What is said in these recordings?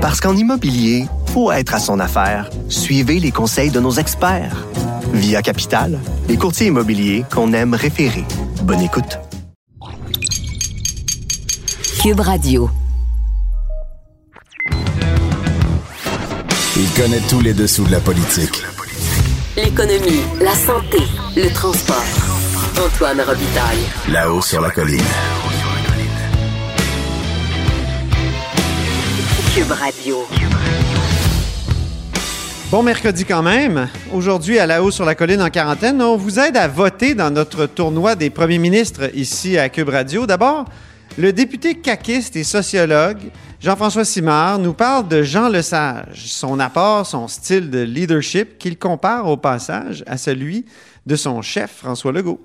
Parce qu'en immobilier, faut être à son affaire. Suivez les conseils de nos experts. Via Capital, les courtiers immobiliers qu'on aime référer. Bonne écoute. Cube Radio. Il connaît tous les dessous de la politique. L'économie, la santé, le transport. Antoine Robitaille. Là-haut sur la colline. Cube Radio. Bon mercredi quand même. Aujourd'hui, à la haut sur la colline en quarantaine, on vous aide à voter dans notre tournoi des premiers ministres ici à Cube Radio. D'abord, le député caquiste et sociologue Jean-François Simard nous parle de Jean Lesage, son apport, son style de leadership qu'il compare au passage à celui de son chef François Legault.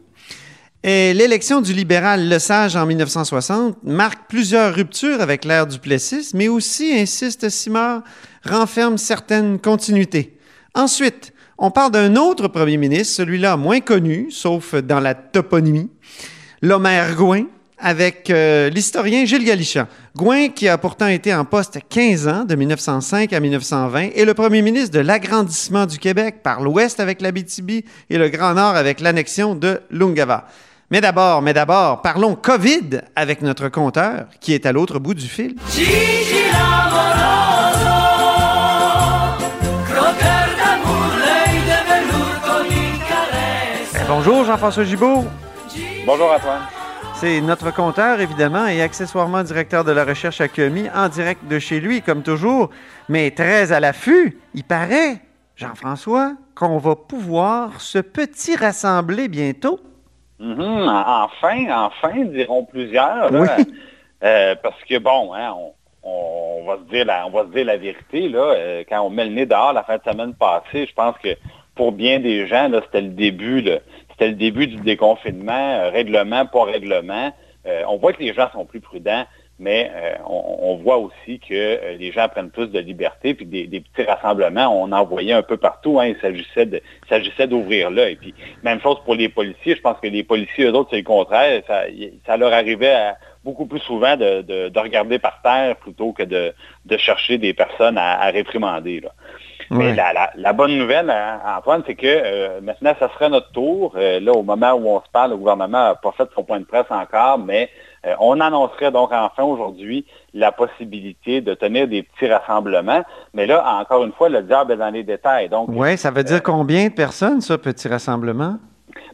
L'élection du libéral Lesage en 1960 marque plusieurs ruptures avec l'ère du Plessis, mais aussi, insiste Simard, renferme certaines continuités. Ensuite, on parle d'un autre premier ministre, celui-là moins connu, sauf dans la toponymie, l'Homère Gouin, avec euh, l'historien Gilles Galichan. Gouin, qui a pourtant été en poste 15 ans, de 1905 à 1920, est le premier ministre de l'agrandissement du Québec par l'ouest avec l'Abitibi et le Grand Nord avec l'annexion de l'Ungava. Mais d'abord, mais d'abord, parlons COVID avec notre compteur qui est à l'autre bout du fil. Eh, bonjour Jean-François Gibault. Bonjour Antoine. C'est notre compteur, évidemment, et accessoirement directeur de la recherche à QMI, en direct de chez lui, comme toujours, mais très à l'affût. Il paraît, Jean-François, qu'on va pouvoir se petit rassembler bientôt. Mhm, enfin, enfin, diront plusieurs. Oui. Euh, parce que, bon, hein, on, on va se dire la, on va se dire la vérité, là, euh, quand on met le nez dehors la fin de semaine passée, je pense que pour bien des gens, c'était le début, c'était le début du déconfinement, euh, règlement, pas règlement. On voit que les gens sont plus prudents, mais euh, on, on voit aussi que euh, les gens prennent plus de liberté, puis des, des petits rassemblements, on en voyait un peu partout. Hein, il s'agissait d'ouvrir là. Et puis, même chose pour les policiers. Je pense que les policiers, eux autres, c'est le contraire. Ça, ça leur arrivait à- beaucoup plus souvent de, de- de regarder par terre plutôt que de, de chercher des personnes à, à réprimander. Là. Mais la, la- la bonne nouvelle, hein, Antoine, c'est que euh, maintenant, ça serait notre tour. Euh, là, au moment où on se parle, le gouvernement n'a pas fait son point de presse encore, mais euh, on annoncerait donc enfin aujourd'hui la possibilité de tenir des petits rassemblements. Mais là, encore une fois, le diable est dans les détails. Oui, ça veut dire combien de personnes, ça, petit rassemblement?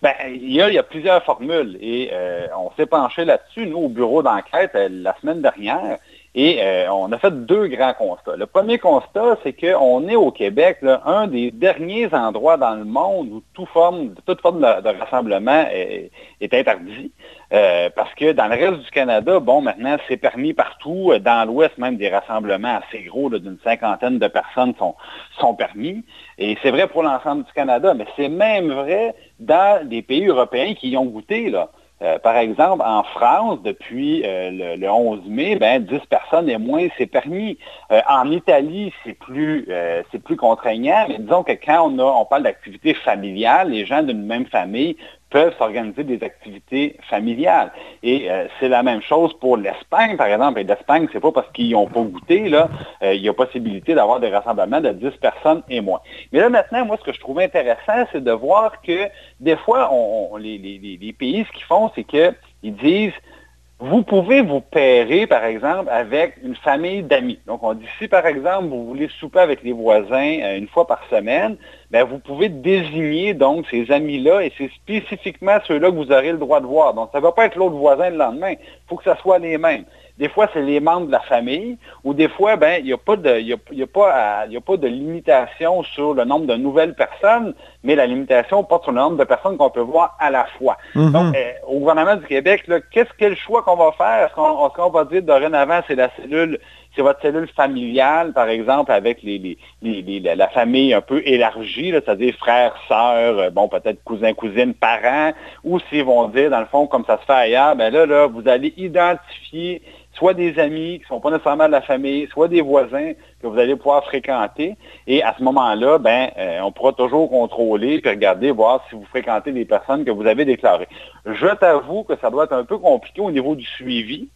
ben, il, y a, il y a plusieurs formules et on s'est penché là-dessus, nous, au bureau d'enquête, la semaine dernière, et euh, on a fait deux grands constats. Le premier constat, c'est qu'on est au Québec, là, un des derniers endroits dans le monde où toute forme, de, rassemblement est, interdit. Euh, parce que dans le reste du Canada, bon, maintenant, c'est permis partout. Dans l'Ouest, même des rassemblements assez gros, d'une cinquantaine de personnes sont, sont permis. Et c'est vrai pour l'ensemble du Canada, mais c'est même vrai dans des pays européens qui y ont goûté, là. Euh, par exemple, en France, depuis euh, le, le 11 mai, ben, 10 personnes et moins, c'est permis. Euh, en Italie, c'est plus, plus contraignant, mais disons que quand on, a, on parle d'activités familiales, les gens d'une même famille peuvent s'organiser des activités familiales. Et euh, c'est la même chose pour l'Espagne, par exemple. Et l'Espagne, c'est pas parce qu'ils n'ont pas goûté, là, euh, il y a possibilité d'avoir des rassemblements de 10 personnes et moins. Mais là, maintenant, moi, ce que je trouve intéressant, c'est de voir que des fois, on, on- les, les- les- pays, ce qu'ils font, c'est qu'ils disent vous pouvez vous pairer, par exemple, avec une famille d'amis. Donc, on dit, si, par exemple, vous voulez souper avec les voisins euh, une fois par semaine, ben, vous pouvez désigner, donc, ces amis-là, et c'est spécifiquement ceux-là que vous aurez le droit de voir. Donc, ça ne va pas être l'autre voisin le lendemain. Il faut que ça soit les mêmes. Des fois, c'est les membres de la famille, ou des fois, ben, il n'y a pas de, y a, y a pas, à- il y a pas de limitation sur le nombre de nouvelles personnes, mais la limitation porte sur le nombre de personnes qu'on peut voir à la fois. Mhm. Donc, euh, au gouvernement du Québec, qu'est-ce quel choix qu'on va faire? Est-ce qu'on va dire dorénavant, c'est la cellule, c'est votre cellule familiale, par exemple, avec les, les- les- les- la, famille un peu élargie, c'est-à-dire frères, sœurs, euh, bon, peut-être cousins, cousines, parents, ou s'ils vont dire, dans le fond, comme ça se fait ailleurs, ben là, là, vous allez identifier soit des amis qui ne sont pas nécessairement de la famille, soit des voisins que vous allez pouvoir fréquenter. Et à ce moment-là, ben, euh, on pourra toujours contrôler puis regarder, voir si vous fréquentez des personnes que vous avez déclarées. Je t'avoue que ça doit être un peu compliqué au niveau du suivi.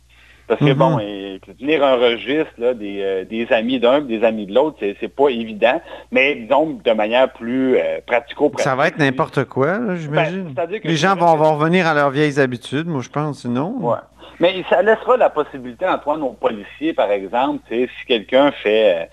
Parce que Mhm. bon, et, tenir un registre là, des, euh, des amis d'un des amis de l'autre, c'est, pas évident, mais disons de manière plus euh, pratico-pratique. Ça va être n'importe quoi, j'imagine. Ben, Les gens vont, vont revenir à leurs vieilles habitudes, moi, je pense, sinon. Ouais. Mais ça laissera la possibilité, Antoine, aux policiers, par exemple, si quelqu'un fait, euh,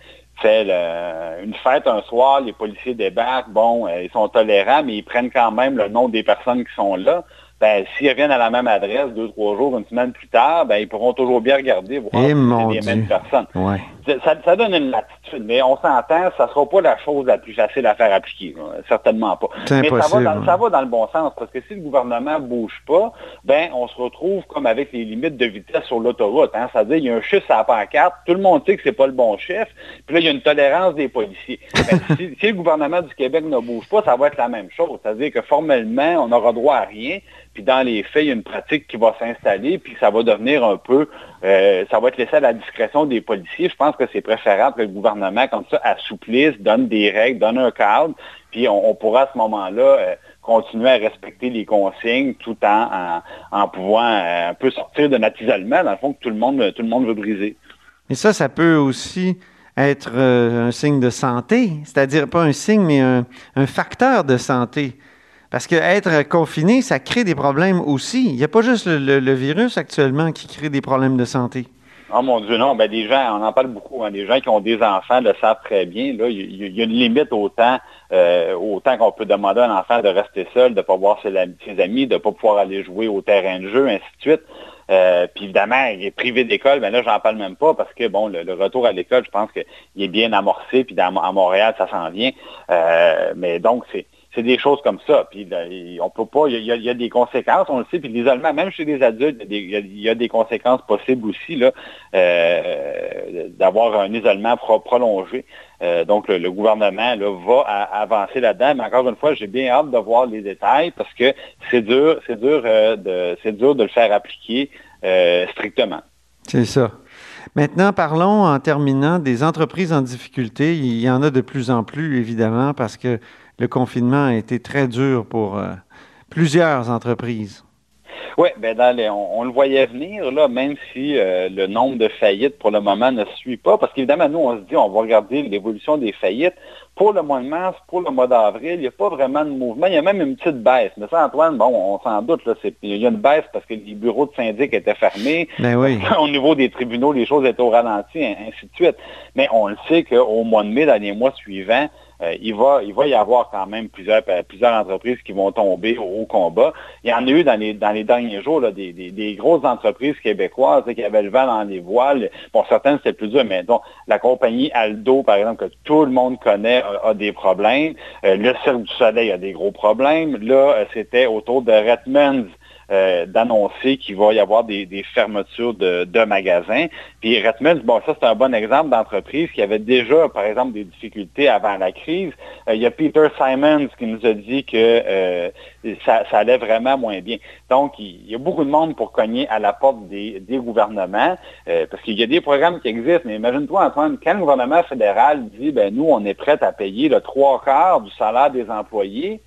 fait le- une fête un soir, les policiers débarquent, bon, euh, ils sont tolérants, mais ils prennent quand même le nom des personnes qui sont là. Ben, s'ils reviennent à la même adresse deux, trois jours, une semaine plus tard, ben, ils pourront toujours bien regarder, voir Eh, si c'est les mêmes personnes. Ouais. Ça, ça donne une latitude, mais on s'entend, ça sera pas la chose la plus facile à faire appliquer. là. Certainement pas. Mais ça va, impossible, dans, ouais. ça va dans le bon sens, parce que si le gouvernement bouge pas, ben on se retrouve comme avec les limites de vitesse sur l'autoroute. Hein? C'est-à-dire, il y a un chiffre à la pancarte, tout le monde sait que c'est pas le bon chef, puis là, il y a une tolérance des policiers. Ben, si, si le gouvernement du Québec ne bouge pas, ça va être la même chose. C'est-à-dire que formellement, on n'aura droit à rien, puis dans les faits, il y a une pratique qui va s'installer, puis ça va devenir un peu, euh, ça va être laissé à la discrétion des policiers. Je pense que c'est préférable que le gouvernement, comme ça, assouplisse, donne des règles, donne un cadre, puis on, pourra à ce moment-là euh, continuer à respecter les consignes tout en, en, pouvant euh, un peu sortir de notre isolement, dans le fond, que tout le monde, tout le monde veut briser. Et ça, ça peut aussi être un signe de santé, c'est-à-dire pas un signe, mais un facteur de santé. Parce que être confiné, ça crée des problèmes aussi. Il n'y a pas juste le, virus actuellement qui crée des problèmes de santé. Oh mon Dieu, non, ben des gens, on en parle beaucoup, hein, des gens qui ont des enfants le savent très bien. Là, il y, a une limite euh, au temps qu'on peut demander à un enfant de rester seul, de ne pas voir ses, amis, de ne pas pouvoir aller jouer au terrain de jeu, ainsi de suite. Euh, puis évidemment, il est privé d'école, mais là, j'en parle même pas parce que bon, le, retour à l'école, je pense qu'il est bien amorcé, puis à Montréal, ça s'en vient. Euh, mais donc, c'est c'est des choses comme ça. Puis il- on peut pas, il y, a, des conséquences, on le sait, puis l'isolement, même chez les adultes, il y a des, conséquences possibles aussi là, euh, d'avoir un isolement pro- prolongé. Euh, donc le, gouvernement va avancer là-dedans, mais encore une fois, j'ai bien hâte de voir les détails parce que c'est dur, c'est dur, euh, de, c'est dur de le faire appliquer strictement. C'est ça. Maintenant, parlons en terminant des entreprises en difficulté. Il y en a de plus en plus, évidemment, parce que le confinement a été très dur pour euh, plusieurs entreprises. Oui, ben dans les, on, on le voyait venir, là, même si euh, le nombre de faillites pour le moment ne suit pas, parce qu'évidemment, nous, on se dit, on va regarder l'évolution des faillites. Pour le mois de mars, pour le mois d'avril, il n'y a pas vraiment de mouvement. Il y a même une petite baisse. Mais ça, Antoine, bon, on s'en doute, là, il y a une baisse parce que les bureaux de syndic étaient fermés. Ben oui. Au niveau des tribunaux, les choses étaient au ralenti, ainsi de suite. Mais on le sait qu'au mois de mai, dans les mois suivants, euh, il, va, il va y avoir quand même plusieurs, euh, plusieurs entreprises qui vont tomber au, combat. Il y en a eu dans les, dans les derniers jours là, des, des, des grosses entreprises québécoises qui avaient le vent dans les voiles. Bon, certaines, c'était plus dur, mais donc, la compagnie Aldo, par exemple, que tout le monde connaît, a, des problèmes. Euh, le Cirque du Soleil a des gros problèmes. Là, c'était autour de Redmonds euh, d'annoncer qu'il va y avoir des, fermetures de, de magasins. Puis Redmonds, bon, ça c'est un bon exemple d'entreprise qui avait déjà, par exemple, des difficultés avant la crise. Euh, il y a Peter Simons qui nous a dit que euh, ça, ça allait vraiment moins bien. Donc, il, y a beaucoup de monde pour cogner à la porte des, gouvernements, parce qu'il y a des programmes qui existent, mais imagine-toi, Antoine, quand le gouvernement fédéral dit, ben nous, on est prêt à payer le trois quarts du salaire des employés,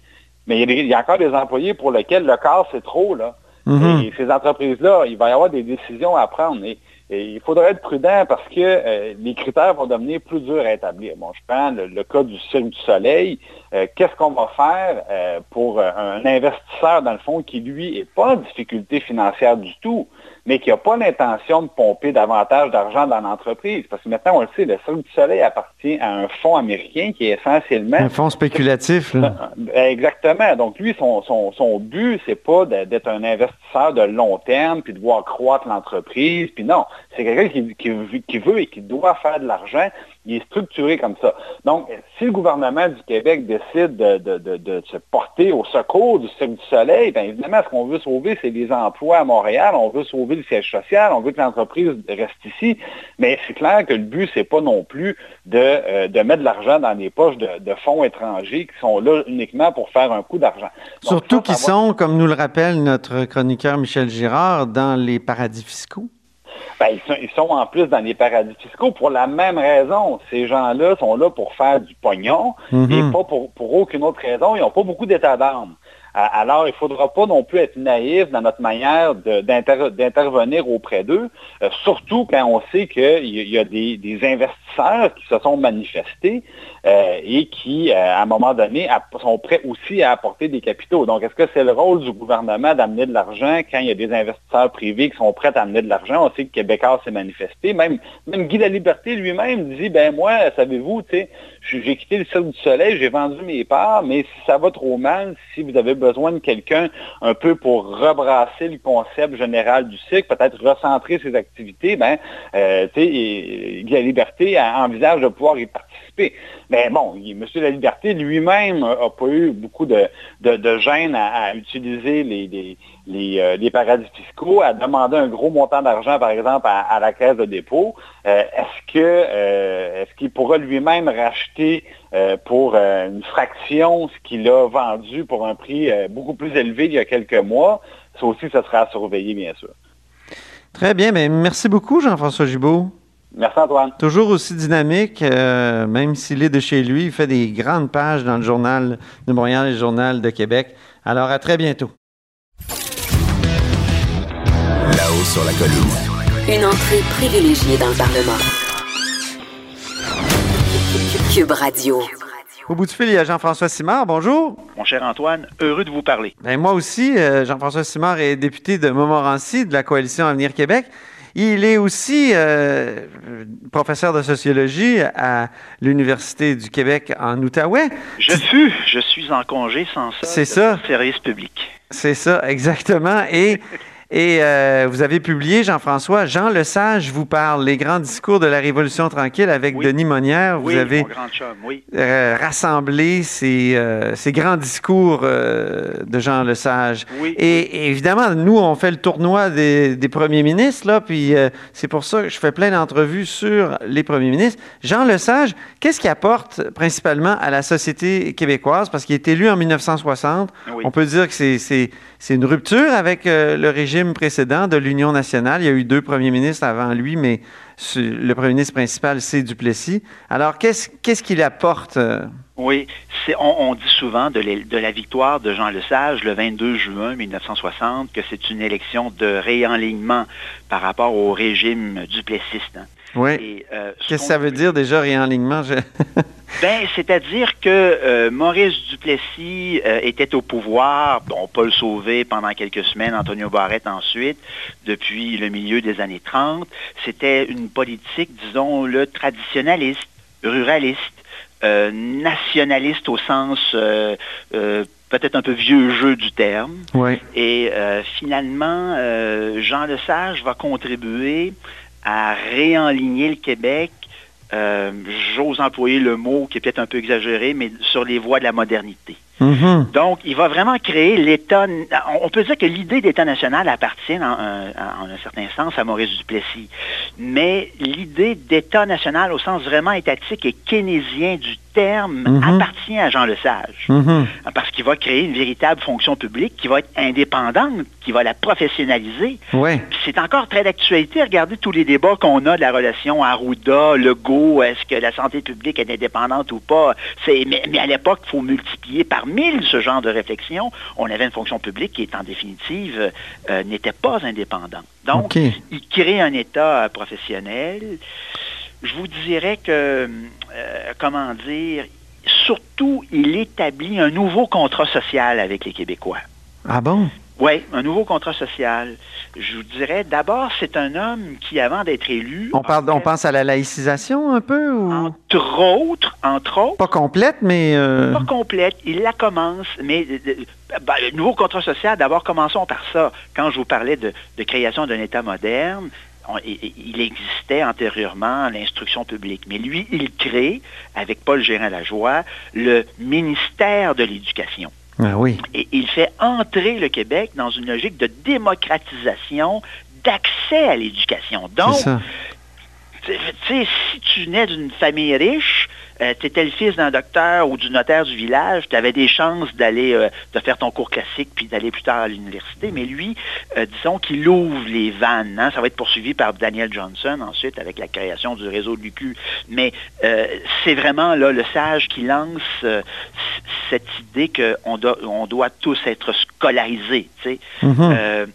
mais il y, a des- il y a encore des employés pour lesquels le quart, c'est trop, là. Mhm. Et ces entreprises-là, il va y avoir des décisions à prendre. Et, et il faudrait être prudent parce que euh, les critères vont devenir plus durs à établir. Bon, je prends le, le cas du Cirque du Soleil. Euh, Qu'est-ce qu'on va faire euh, pour un investisseur, dans le fond, qui, lui, n'est pas en difficulté financière du tout, mais qui n'a pas l'intention de pomper davantage d'argent dans l'entreprise? Parce que maintenant, on le sait, le Cirque du Soleil appartient à un fonds américain qui est essentiellement Un fonds spéculatif, là. ben, Exactement. Donc, lui, son, son, son but, c'est pas d'être un investisseur de long terme, puis de voir croître l'entreprise, puis non. C'est quelqu'un qui, qui, qui veut et qui doit faire de l'argent. Il est structuré comme ça. Donc, si le gouvernement du Québec décide de, de, de, de se porter au secours du Cirque du Soleil, bien évidemment, ce qu'on veut sauver, c'est les emplois à Montréal. On veut sauver le siège social. On veut que l'entreprise reste ici. Mais c'est clair que le but, c'est pas non plus de, euh, de mettre de l'argent dans les poches de, fonds étrangers qui sont là uniquement pour faire un coup d'argent. Surtout qu'ils va- sont, comme nous le rappelle notre chroniqueur Michel Girard, dans les paradis fiscaux. Ben, ils, sont, ils sont en plus dans les paradis fiscaux pour la même raison. Ces gens-là sont là pour faire du pognon Mhm. et pas pour, pour aucune autre raison. Ils n'ont pas beaucoup d'état d'âme. Alors, il ne faudra pas non plus être naïf dans notre manière d'intervenir auprès d'eux, surtout quand on sait qu'il y a des, investisseurs qui se sont manifestés et qui, à un moment donné, sont prêts aussi à apporter des capitaux. Donc, est-ce que c'est le rôle du gouvernement d'amener de l'argent quand il y a des investisseurs privés qui sont prêts à amener de l'argent? On sait que Québécois s'est manifesté. Même, même Guy Liberté lui-même dit, ben moi, savez-vous, j'ai quitté le Cirque du Soleil, j'ai vendu mes parts, mais si ça va trop mal, si vous avez besoin de quelqu'un un peu pour rebrasser le concept général du cycle, peut-être recentrer ses activités, ben, euh, Guy Liberté envisage de pouvoir y participer. Mais bon, M. La Liberté lui-même n'a pas eu beaucoup de, gêne à, utiliser euh, les, paradis fiscaux, à demander un gros montant d'argent, par exemple, à, la caisse de dépôt. Euh, est-ce que euh, est-ce qu'il pourra lui-même racheter pour une fraction ce qu'il a vendu pour un prix beaucoup plus élevé il y a quelques mois? Ça aussi, ça sera à surveiller, bien sûr. Très bien. mais merci beaucoup, Jean-François Gibault. Merci Antoine. Toujours aussi dynamique, euh, même s'il est de chez lui, il fait des grandes pages dans le journal de Montréal et le journal de Québec. Alors à très bientôt. Là-haut sur la colline. Une entrée privilégiée dans le Parlement. Cube Radio. Au bout du fil, il y a Jean-François Simard. Bonjour. Mon cher Antoine, heureux de vous parler. Ben, moi aussi, euh, Jean-François Simard est député de Montmorency de la Coalition Avenir Québec. Il est aussi euh, professeur de sociologie à l'Université du Québec en Outaouais. Je fus, je suis en congé sans ça. C'est ça. Service public. C'est ça, exactement. Et Et euh, vous avez publié, Jean-François, Jean Lesage vous parle, Les grands discours de la Révolution tranquille avec Denis Monnière. Vous avez oui. Euh, rassemblé ces, euh, ces, grands discours de Jean Lesage. Et, évidemment, nous, on fait le tournoi des, des premiers ministres, là, puis c'est pour ça que je fais plein d'entrevues sur les premiers ministres. Jean Lesage, qu'est-ce qu'il apporte principalement à la société québécoise? Parce qu'il est élu en 1960. On peut dire que c'est c'est une rupture avec le régime précédent de l'Union nationale. Il y a eu deux premiers ministres avant lui, mais le premier ministre principal, c'est Duplessis. Alors, qu'est-ce qu'il apporte? Euh? Oui, on, on, dit souvent de, la victoire de Jean Lesage le 22 juin 1960 que c'est une élection de réenlignement par rapport au régime duplessiste. Hein. Oui. Euh, Qu'est-ce que ça veut dire déjà réenlignement? ben, c'est-à-dire que euh, Maurice Duplessis euh, était au pouvoir, bon, Paul Sauvé pendant quelques semaines, Antonio Barrette ensuite, depuis le milieu des années 30. C'était une politique, disons, le traditionnaliste, ruraliste, nationaliste au sens peut-être un peu vieux jeu du terme. Oui. Et finalement, Jean Lesage va contribuer à réenligner le Québec, euh, j'ose employer le mot qui est peut-être un peu exagéré, mais sur les voies de la modernité. Mm-hmm. Donc, il va vraiment créer l'État. On peut dire que l'idée d'État national appartient en, un certain sens à Maurice Duplessis. Mais l'idée d'État national au sens vraiment étatique et keynésien du terme mm-hmm. appartient à Jean Lesage. Mm-hmm. Parce qu'il va créer une véritable fonction publique qui va être indépendante, qui va la professionnaliser. Ouais. C'est encore très d'actualité. Regardez tous les débats qu'on a de la relation Arruda, Legault, est-ce que la santé publique est indépendante ou pas? Mais, mais à l'époque, il faut multiplier par mille ce genre de réflexion, on avait une fonction publique qui, est en définitive, euh, n'était pas indépendante. Donc, il crée un État professionnel. Je vous dirais que, euh, comment dire, surtout, il établit un nouveau contrat social avec les Québécois. Ah bon? Oui, un nouveau contrat social. Je vous dirais, d'abord, c'est un homme qui, avant d'être élu... On, parle, on pense à la laïcisation un peu? Ou... Entre autres, entre autres. Pas complète, mais... Euh, Pas complète. Il la commence, mais euh, euh, ben, le nouveau contrat social, d'abord, commençons par ça. Quand je vous parlais de, création d'un État moderne, il existait antérieurement l'instruction publique. Mais lui, il crée, avec Paul Gérin-Lajoie, le ministère de l'Éducation. Ah oui. Et il fait entrer le Québec dans une logique de démocratisation d'accès à l'éducation. Donc, si tu nais d'une famille riche, euh, tu étais le fils d'un docteur ou du notaire du village, tu avais des chances d'aller euh, de faire ton cours classique puis d'aller plus tard à l'université. Mais lui, euh, disons qu'il ouvre les vannes. Hein. Ça va être poursuivi par Daniel Johnson ensuite avec la création du réseau de l'UQ. Mais c'est vraiment là le sage qui lance cette idée qu'on doit, on doit tous être scolarisés. Mhm. Euh,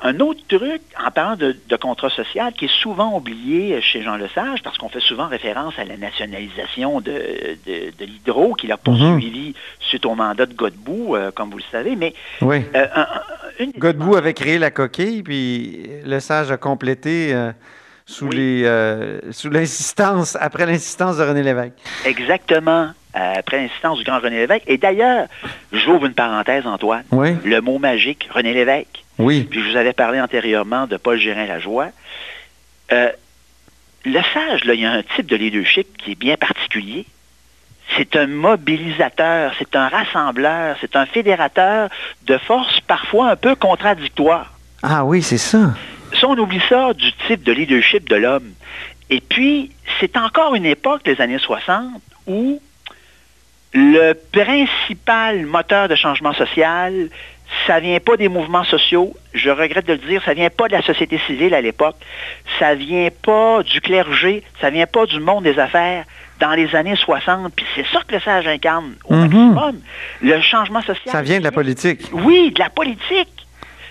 un autre truc, en parlant de, de contrat social, qui est souvent oublié chez Jean Lesage, parce qu'on fait souvent référence à la nationalisation de, de, de l'hydro qu'il a poursuivi suite au mandat de Godbout, euh, comme vous le savez, mais Oui. euh, un- une Godbout avait créé la coquille, puis Le Sage a complété sous Oui. les euh, sous l'insistance, après l'insistance de René Lévesque. Exactement, après l'insistance du grand René Lévesque. Et d'ailleurs, j'ouvre une parenthèse, Antoine, Oui. le mot magique, René Lévesque. Oui. Puis je vous avais parlé antérieurement de Paul Gérin-Lajoie. Euh, le sage, là, il y a un type de leadership qui est bien particulier. C'est un mobilisateur, c'est un rassembleur, c'est un fédérateur de forces parfois un peu contradictoires. Ah oui, c'est ça. Ça, on oublie ça du type de leadership de l'homme. Et puis, c'est encore une époque, les années 60, où le principal moteur de changement social, ça vient pas des mouvements sociaux, je regrette de le dire, ça vient pas de la société civile à l'époque, ça vient pas du clergé, ça vient pas du monde des affaires. Dans les années 60, puis c'est ça que le sage incarne au Mhm. maximum, le changement social. Ça vient de la politique. Oui, de la politique.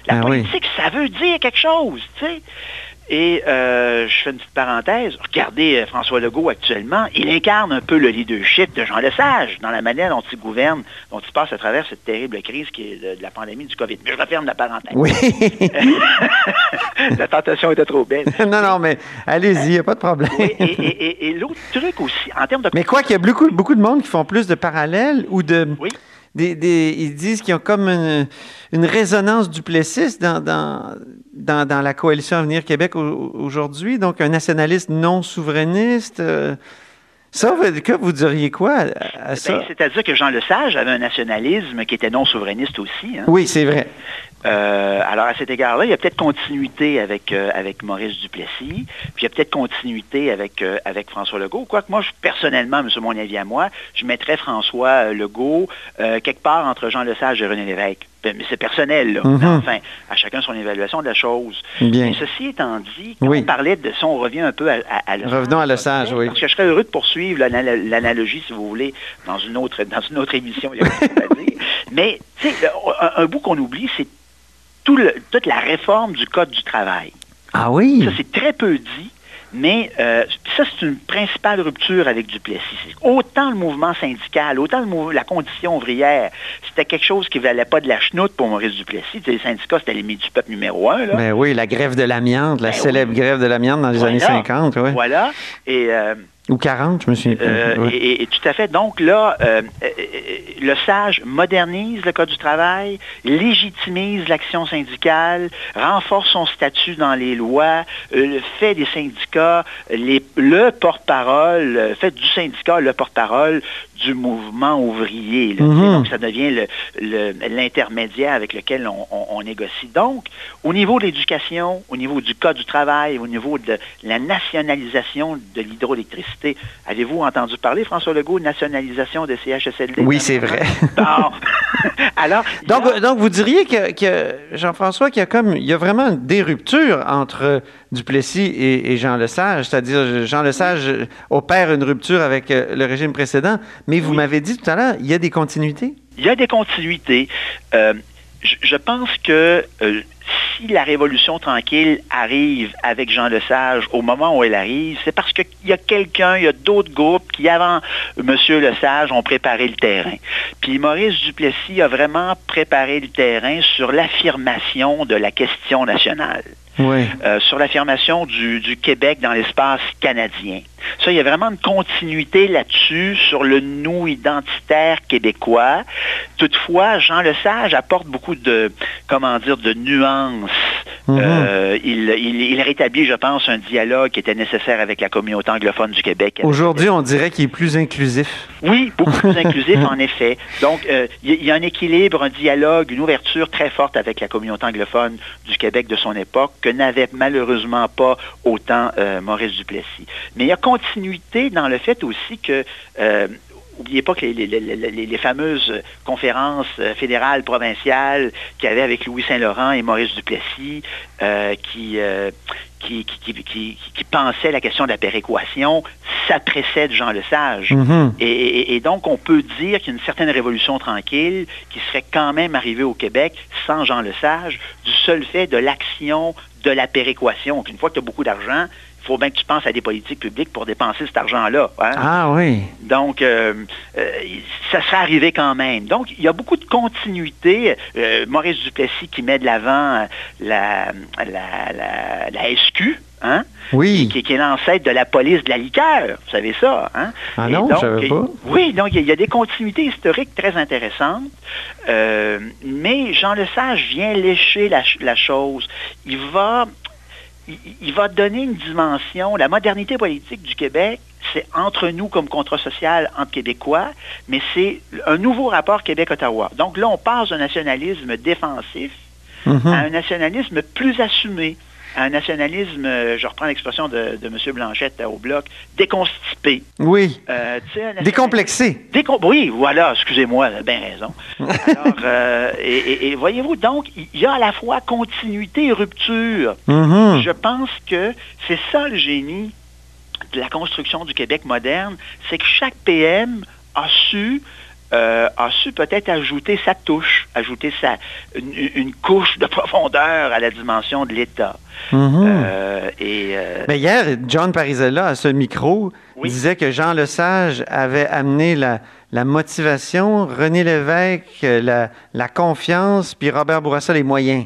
La oui. politique, ça veut dire quelque chose, tu sais. Et euh, je fais une petite parenthèse. Regardez euh, François Legault actuellement. Il incarne un peu le leadership de Jean Lesage dans la manière dont il gouverne, dont il passe à travers cette terrible crise qui est de, de la pandémie du COVID. Mais je referme la parenthèse. Oui. la tentation était trop belle. non, non, mais allez-y, il n'y a pas de problème. Oui, et et- et- et l'autre truc aussi, en termes de... Mais quoi qu'il y a beaucoup, beaucoup de monde qui font plus de parallèles ou de. Oui. Des, des- ils disent qu'ils ont comme une, une résonance duplessiste dans, dans, dans, dans la coalition Avenir Québec au- aujourd'hui, donc un nationaliste non souverainiste. euh, ça, que vous diriez quoi à, à ça? Ben, C'est-à-dire que Jean Lesage avait un nationalisme qui était non souverainiste aussi. hein. oui, c'est vrai. Euh, alors, à cet égard-là, il y a peut-être continuité avec, euh, avec Maurice Duplessis, puis il y a peut-être continuité avec, euh, avec François Legault. Quoique moi, je, personnellement, mais c'est mon avis à moi, je mettrais François euh, Legault euh, quelque part entre Jean Lesage et René Lévesque. Ben, Mais c'est personnel, là. Mhm. Enfin, à chacun son évaluation de la chose. Bien. Mais ceci étant dit, quand Oui. on parlait de ça, on revient un peu à, à, à Lesage. Revenons à Lesage, oui. Parce que je serais heureux de poursuivre l'ana- l'analogie, si vous voulez, dans une autre, dans une autre émission. Il y a. Mais, tu sais, un, un bout qu'on oublie, c'est tout le- toute la réforme du Code du travail. Ah oui? Ça, c'est très peu dit, mais euh, ça, c'est une principale rupture avec Duplessis. Autant le mouvement syndical, autant le mou- la condition ouvrière, c'était quelque chose qui valait pas de la chenoute pour Maurice Duplessis. Les syndicats, c'était l'ennemi du peuple numéro un. Là. Ben oui, la grève de l'amiante, la Ben célèbre oui. grève de l'amiante dans les Voilà. années 50, oui. Voilà. Et... euh, Ou 40, je me souviens plus. Euh, et, et tout à fait. Donc là, euh, euh, euh, le SAGE modernise le Code du travail, légitimise l'action syndicale, renforce son statut dans les lois, euh, fait des syndicats les, le porte-parole, fait du syndicat le porte-parole du mouvement ouvrier. là. Mhm. Donc ça devient le- le- l'intermédiaire avec lequel on, on- on négocie. Donc, au niveau de l'éducation, au niveau du Code du travail, au niveau de la nationalisation de l'hydroélectricité, avez-vous entendu parler, François Legault, de nationalisation de CHSLD? Oui, c'est vrai. Bon. Alors, a- Donc, euh, donc, vous diriez que, que Jean-François, qu'il y a comme, il y a vraiment des ruptures entre Duplessis et, et Jean Lesage, c'est-à-dire Jean Lesage euh, opère une rupture avec euh, le régime précédent, mais vous Oui. m'avez dit tout à l'heure, il y a des continuités? Il y a des continuités. Euh, je, pense que euh, si la révolution tranquille arrive avec Jean Lesage au moment où elle arrive, c'est parce qu'il y a quelqu'un, il y a d'autres groupes qui, avant M. Lesage, ont préparé le terrain. Puis Maurice Duplessis a vraiment préparé le terrain sur l'affirmation de la question nationale. Oui. Euh, sur l'affirmation du, du Québec dans l'espace canadien. Ça, il y a vraiment une continuité là-dessus sur le nous identitaire québécois. Toutefois, Jean Lesage apporte beaucoup de, comment dire, de nuances. Mhm. Euh, il, il- il rétablit, je pense, un dialogue qui était nécessaire avec la communauté anglophone du Québec. Aujourd'hui, on dirait qu'il est plus inclusif. Oui, beaucoup plus inclusif, en effet. Donc, euh, y, il y a un équilibre, un dialogue, une ouverture très forte avec la communauté anglophone du Québec de son époque que n'avait malheureusement pas autant euh, Maurice Duplessis. Mais il y a continuité dans le fait aussi que... euh, N'oubliez pas que les, les- les- les- les fameuses conférences euh, fédérales, provinciales qu'il y avait avec Louis Saint-Laurent et Maurice Duplessis, euh, qui, euh, qui, qui, qui, qui, pensait la question de la péréquation, ça précède Jean Lesage. Et, et, et, donc, on peut dire qu'il y a une certaine révolution tranquille qui serait quand même arrivée au Québec sans Jean Lesage, du seul fait de l'action de la péréquation. Une fois que tu as beaucoup d'argent, faut bien que tu penses à des politiques publiques pour dépenser cet argent-là. Hein? Ah oui. Donc, euh, euh, ça serait arrivé quand même. Donc, il y a beaucoup de continuité. Euh, Maurice Duplessis qui met de l'avant la, la, la, la SQ, Hein? Oui. Qui, qui est l'ancêtre de la police de la liqueur. Vous savez ça, hein? Ah non, donc, je savais pas. Oui, donc il y, a des continuités historiques très intéressantes. Euh, mais Jean Lesage vient lécher la, la chose. Il va, il, il, va donner une dimension. La modernité politique du Québec, c'est entre nous comme contrat social entre Québécois, mais c'est un nouveau rapport Québec-Ottawa. Donc là, on passe d'un nationalisme défensif Mhm. mm -hmm. à un nationalisme plus assumé un nationalisme, je reprends l'expression de, de M. Blanchette au bloc, déconstipé. Oui. Euh, Décomplexé. Décom oui, voilà, excusez-moi, bien raison. Alors, euh, et, et, et voyez-vous, donc, il y a à la fois continuité et rupture. Mm -hmm. Mm-hmm. Je pense que c'est ça le génie de la construction du Québec moderne, c'est que chaque PM a su euh, a su peut-être ajouter sa touche, ajouter sa, une, une, couche de profondeur à la dimension de l'État. Mm -hmm. euh, et, Mais hier, John Parizella, à ce micro, oui. disait que Jean Lesage avait amené la, la motivation, René Lévesque, la, la confiance, puis Robert Bourassa, les moyens.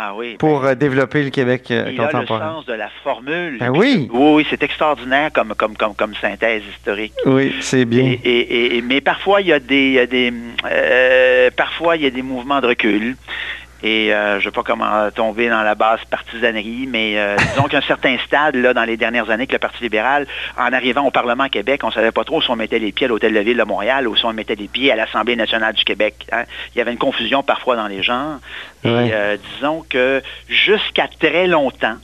Ah oui, pour ben, développer le Québec il contemporain. a le sens de la formule. Ben oui. Oui, oui c'est extraordinaire comme, comme, comme, comme synthèse historique. Oui, c'est bien. Et, et, et, mais parfois, il y a des, il y a des euh, parfois, il y a des mouvements de recul. Et euh, je ne sais pas comment tomber dans la basse partisanerie, mais euh, disons qu'à un certain stade, là, dans les dernières années, que le Parti libéral, en arrivant au Parlement à Québec, on ne savait pas trop si on mettait les pieds à l'Hôtel de Ville de Montréal ou si on mettait les pieds à l'Assemblée nationale du Québec. Hein. Il y avait une confusion parfois dans les gens. Ouais. Et euh, disons que jusqu'à très longtemps,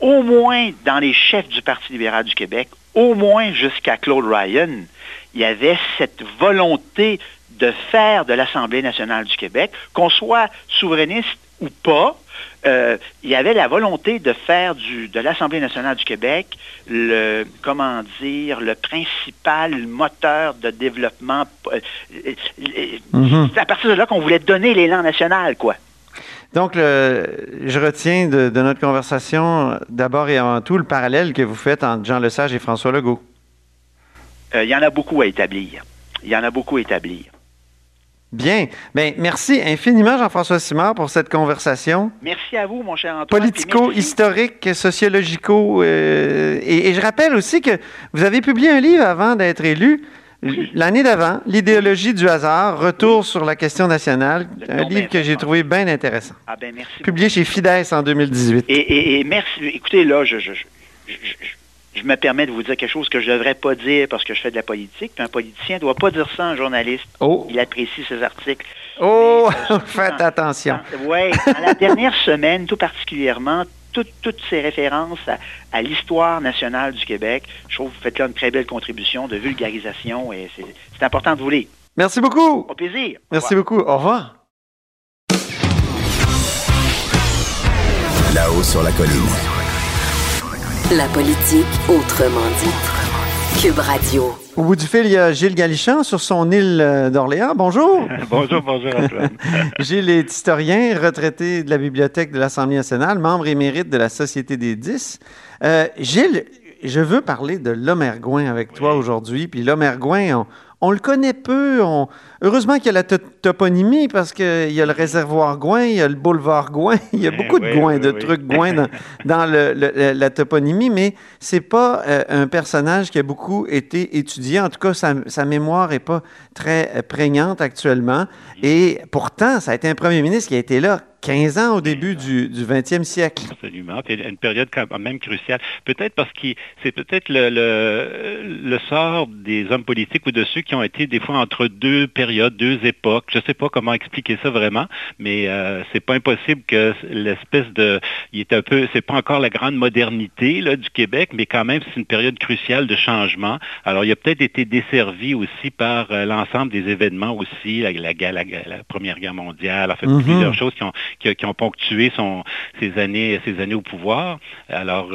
au moins dans les chefs du Parti libéral du Québec, au moins jusqu'à Claude Ryan, il y avait cette volonté de faire de l'Assemblée nationale du Québec, qu'on soit souverainiste ou pas, euh, il y avait la volonté de faire du, de l'Assemblée nationale du Québec le, comment dire, le principal moteur de développement. Euh, mm -hmm. C'est à partir de là qu'on voulait donner l'élan national, quoi. Donc, le, je retiens de, de notre conversation d'abord et avant tout le parallèle que vous faites entre Jean Lesage et François Legault. Euh, il y en a beaucoup à établir. Il y en a beaucoup à établir. Bien. Bien, merci infiniment, Jean-François Simard, pour cette conversation. Merci à vous, mon cher Antoine. Politico, historique, sociologico. Euh, et, et, je rappelle aussi que vous avez publié un livre avant d'être élu. L'année d'avant, L'idéologie du hasard, retour oui. sur la question nationale, un livre que j'ai trouvé bien intéressant. Ah ben merci. Publié chez Fides en 2018. Et, et, et merci. Écoutez, là, je, je, je, je, me permets de vous dire quelque chose que je ne devrais pas dire parce que je fais de la politique. Puis un politicien ne doit pas dire ça à un journaliste. Oh. Il apprécie ses articles. Oh, Mais, faites dans, attention. Oui, dans la dernière semaine, tout particulièrement, toutes, toutes ces références à, à l'histoire nationale du Québec. Je trouve que vous faites là une très belle contribution de vulgarisation et c'est important de vous lire. Merci beaucoup. Au plaisir. Merci beaucoup. Au revoir. Là-haut sur la colline. La politique autrement dit. Cube Radio. Au bout du fil, il y a Gilles Galichan sur son île d'Orléans. Bonjour. bonjour, bonjour Antoine. Gilles est historien, retraité de la Bibliothèque de l'Assemblée nationale, membre émérite de la Société des Dix. Euh, Gilles, je veux parler de l'Omergouin avec oui. toi aujourd'hui. Puis l'Omergouin, on, on, le connaît peu. On... Heureusement qu'il y a la toponymie parce qu'il y a le réservoir Gouin, il y a le boulevard Gouin, il y a beaucoup de oui, Gouin, oui, de oui. trucs Gouin dans, dans le, le, la toponymie, mais c'est pas euh, un personnage qui a beaucoup été étudié. En tout cas, sa, sa mémoire n'est pas très euh, prégnante actuellement. Et pourtant, ça a été un premier ministre qui a été là 15 ans au début du, du 20e siècle. Absolument. Puis une période quand même cruciale. Peut-être parce que c'est peut-être le, le, le, sort des hommes politiques ou de ceux qui ont été des fois entre deux périodes, deux époques. Je ne sais pas comment expliquer ça vraiment, mais euh, c'est pas impossible que l'espèce de... Il est un peu... C'est pas encore la grande modernité là, du Québec, mais quand même, c'est une période cruciale de changement. Alors, il a peut-être été desservi aussi par euh, l'ensemble des événements aussi, la, la, la, la, Première Guerre mondiale, en fait, Mhm. mm -hmm. plusieurs choses qui ont, qui, ont ponctué son, ses, années, ses années au pouvoir. Alors,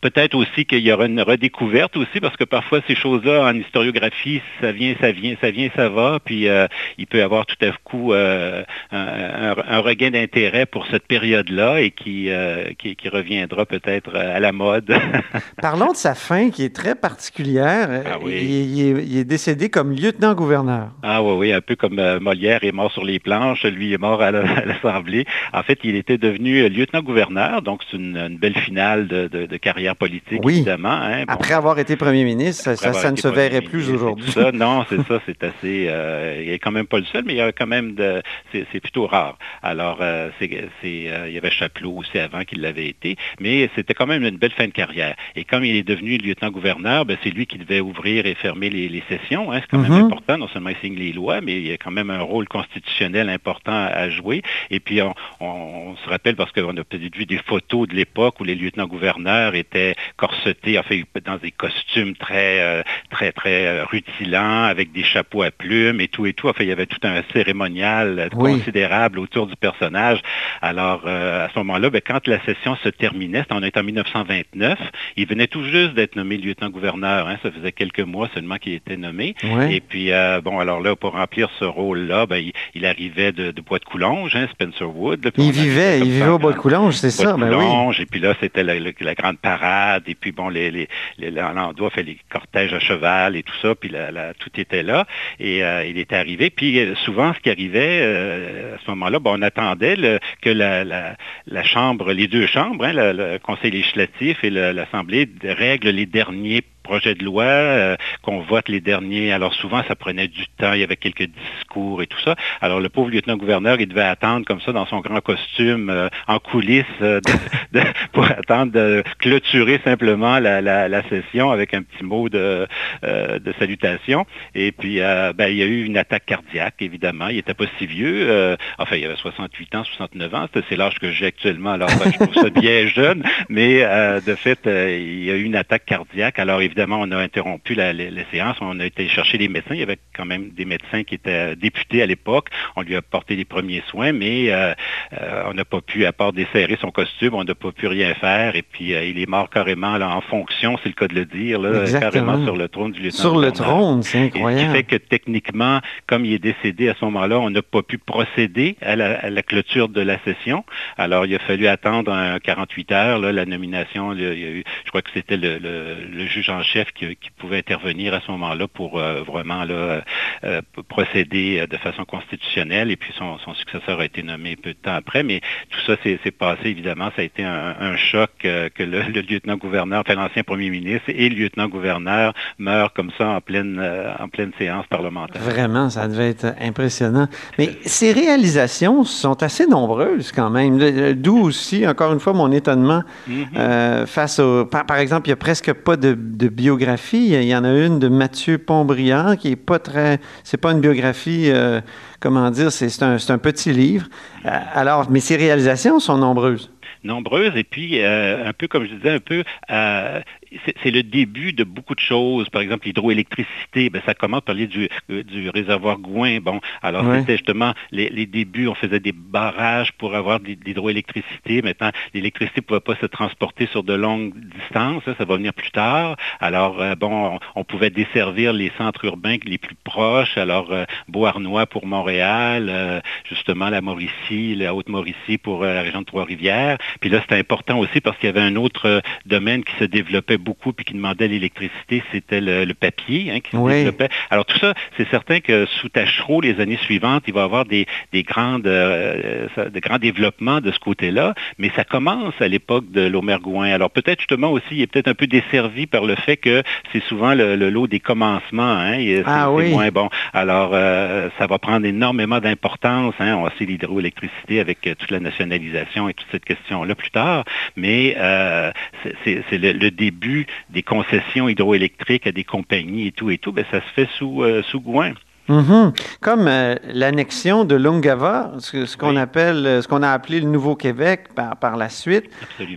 peut-être aussi qu'il y aura une redécouverte aussi, parce que parfois ces choses-là en historiographie, ça vient, ça vient, ça vient, ça va, puis euh, il peut y avoir tout à coup euh, un, regain d'intérêt pour cette période-là et qui, euh, qui, reviendra peut-être à la mode. Parlons de sa fin qui est très particulière. Ah il, est, décédé comme lieutenant-gouverneur. Ah oui, oui, un peu comme Molière est mort sur les planches, lui est mort à l'Assemblée. En fait, il était devenu lieutenant-gouverneur, donc c'est une, belle finale de carrière politique, évidemment. Hein, Après avoir été premier ministre, ça, ne se verrait plus aujourd'hui. Non, c'est ça, c'est assez... Euh, il n'est quand même pas le seul, mais il y a quand même de... C'est plutôt rare. Alors, euh, c'est, euh, il y avait Chapelot aussi avant qu'il l'avait été, mais c'était quand même une belle fin de carrière. Et comme il est devenu lieutenant-gouverneur, ben, c'est lui qui devait ouvrir et fermer les, sessions. Hein, c'est quand même mm-hmm. important. Non seulement il signe les lois, mais il y a quand même un rôle constitutionnel important à jouer. Et puis, on, on se rappelle, parce qu'on a peut-être vu des photos de l'époque où les lieutenants-gouverneurs étaient corseté, en fait, dans des costumes très, euh, très, très euh, rutilants, avec des chapeaux à plumes et tout et tout. Enfin, il y avait tout un cérémonial euh, considérable autour du personnage. Alors, à ce moment-là, ben, quand la session se terminait, on est en 1929, il venait tout juste d'être nommé lieutenant-gouverneur. Hein. ça faisait quelques mois seulement qu'il était nommé. Et puis, bon, alors là, pour remplir ce rôle-là, ben, il, arrivait de, Bois de Coulonge, hein, Spencer Wood. il vivait, il vivait au Bois de Coulonge, c'est ça. Ben oui. Et puis là, c'était la, la, grande parade et puis bon, les, les, les, fait les cortèges à cheval et tout ça, puis tout était là, et euh, il était arrivé. Puis euh, souvent, ce qui arrivait euh, à ce moment-là, on attendait que la, Chambre, les deux chambres, hein, le, Conseil législatif et l'Assemblée règlent les derniers projet de loi, euh, qu'on vote les derniers. Alors souvent, ça prenait du temps, il y avait quelques discours et tout ça. Alors le pauvre lieutenant-gouverneur, il devait attendre comme ça dans son grand costume euh, en coulisses euh, pour attendre de clôturer simplement la, session avec un petit mot de, de salutation. Et puis, ben, il y a eu une attaque cardiaque, évidemment. Il n'était pas si vieux. enfin, il avait 68 ans, 69 ans. C'est l'âge que j'ai actuellement. Alors, ben, je trouve ça bien jeune. Mais de fait, il y a eu une attaque cardiaque. Alors, évidemment, on a interrompu la, séance. On a été chercher des médecins. Il y avait quand même des médecins qui étaient euh, députés à l'époque. On lui a porté les premiers soins, mais euh, euh, on n'a pas pu, à part desserrer son costume, on n'a pas pu rien faire. Et puis, il est mort carrément là, en fonction, c'est le cas de le dire, carrément sur le trône du lieutenant. Sur le trône, c'est incroyable. ce qui fait que techniquement, comme il est décédé à ce moment-là, on n'a pas pu procéder à la, clôture de la session. Alors, il a fallu attendre 48 heures la nomination. je crois que c'était le, le juge en chef qui, pouvait intervenir à ce moment-là pour euh, vraiment là, euh, procéder euh, de façon constitutionnelle. Et puis son, successeur a été nommé peu de temps après. Mais tout ça s'est passé, évidemment, ça a été un, choc que le, lieutenant-gouverneur, enfin l'ancien premier ministre et le lieutenant-gouverneur meurent comme ça en pleine, en pleine séance parlementaire. Vraiment, ça devait être impressionnant. Mais ces réalisations sont assez nombreuses quand même. D'où aussi, encore une fois, mon étonnement mm-hmm. face au... Par, exemple, il n'y a presque pas de, de biographie. Il y en a une de Mathieu Pontbriand qui est pas très. C'est pas une biographie, euh, comment dire, c'est un, un, petit livre. Euh, alors, mais ses réalisations sont nombreuses nombreuses et puis euh, un peu comme je disais un peu c'est le début de beaucoup de choses. Par exemple, l'hydroélectricité, ben, ça commence par parler du, euh, du réservoir Gouin. Bon, alors c'était justement les, débuts, on faisait des barrages pour avoir de l'hydroélectricité. Maintenant, l'électricité ne pouvait pas se transporter sur de longues distances. Ça, va venir plus tard. Alors, euh, bon, on, pouvait desservir les centres urbains les plus proches. Alors, euh, Beauharnois pour Montréal, justement la Mauricie, la Haute-Mauricie pour la région de Trois-Rivières. Puis là, c'était important aussi parce qu'il y avait un autre domaine qui se développait beaucoup puis qui demandait l'électricité, c'était le, papier hein, qui se développait. Alors tout ça, c'est certain que sous Tachereau, les années suivantes, il va y avoir des, grandes, euh, de grands développements de ce côté-là, mais ça commence à l'époque de l'Omergouin. Alors peut-être justement aussi, il est peut-être un peu desservi par le fait que c'est souvent le, lot des commencements. Hein, ah c'est moins bon. Alors euh, ça va prendre énormément d'importance. Hein, on va see l'hydroélectricité avec euh, toute la nationalisation et toute cette question-là plus tard, mais c'est le début des concessions hydroélectriques à des compagnies et tout et tout, ben, ça se fait sous, euh, sous Gouin. Mm-hmm. Comme euh, l'annexion de Lungava, ce, qu'on appelle, euh, ce qu'on a appelé le Nouveau-Québec par, par la suite.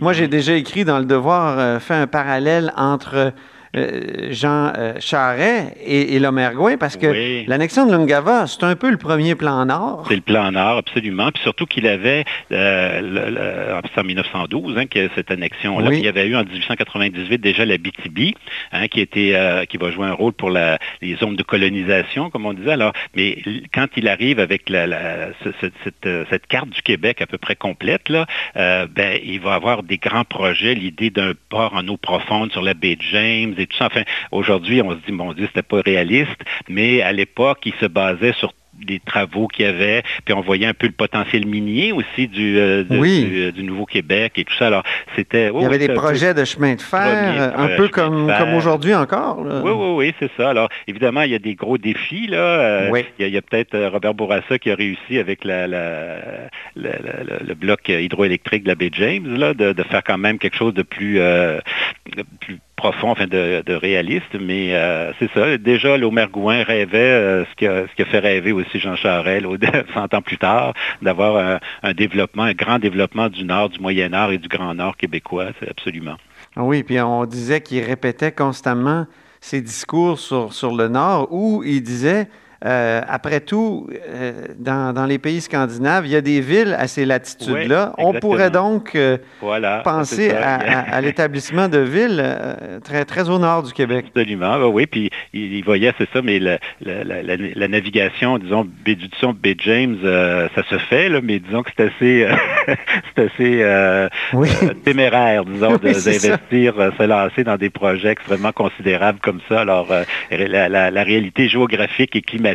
Moi, j'ai déjà écrit dans le Devoir, fait un parallèle entre Jean Charret et, et Lomergouin, parce que l'annexion de Lungava, c'est un peu le premier plan Nord. C'est le plan Nord, absolument. Puis surtout qu'il avait, le, en 1912, hein, cette annexion-là, il y avait eu en 1898 déjà la BTB, hein, qui, était, qui va jouer un rôle pour la, les zones de colonisation, comme on disait. Alors, mais quand il arrive avec la, cette, carte du Québec à peu près complète, là, ben, il va avoir des grands projets, l'idée d'un port en eau profonde sur la baie de James et tout ça. Enfin, aujourd'hui, on se dit, mon Dieu, c'était pas réaliste, mais à l'époque, il se basait sur des travaux qu'il y avait, puis on voyait un peu le potentiel minier aussi du, euh, euh, du, Nouveau-Québec et tout ça. Alors, c'était... il y avait des projets de chemin de fer, un peu comme, comme aujourd'hui encore. Oui, oui, oui, c'est ça. Alors, évidemment, il y a des gros défis. Là. Euh, il y a, peut-être Robert Bourassa qui a réussi avec la, le bloc hydroélectrique de la baie James, là, de, faire quand même quelque chose de plus, de plus profond, enfin de, réaliste, mais euh, c'est ça. Déjà, l'Omergouin rêvait euh, ce, qui a, ce, qui a, fait rêver aussi Jean Charest 100 ans plus tard, d'avoir un, développement, un grand développement du Nord, du Moyen-Nord et du Grand Nord québécois, absolument. Ah oui, puis on disait qu'il répétait constamment ses discours sur, sur le Nord où il disait euh, après tout, euh, dans, les pays scandinaves, il y a des villes à ces latitudes-là. On pourrait donc euh, penser à, l'établissement de villes très, très au nord du Québec. Absolument, oui. Puis il, voyait, c'est ça, mais la, navigation, disons, du baie James, ça se fait, là, mais disons que c'est assez, c'est assez téméraire, disons, d'investir, se lancer dans des projets extrêmement considérables comme ça. Alors, la réalité géographique et climatique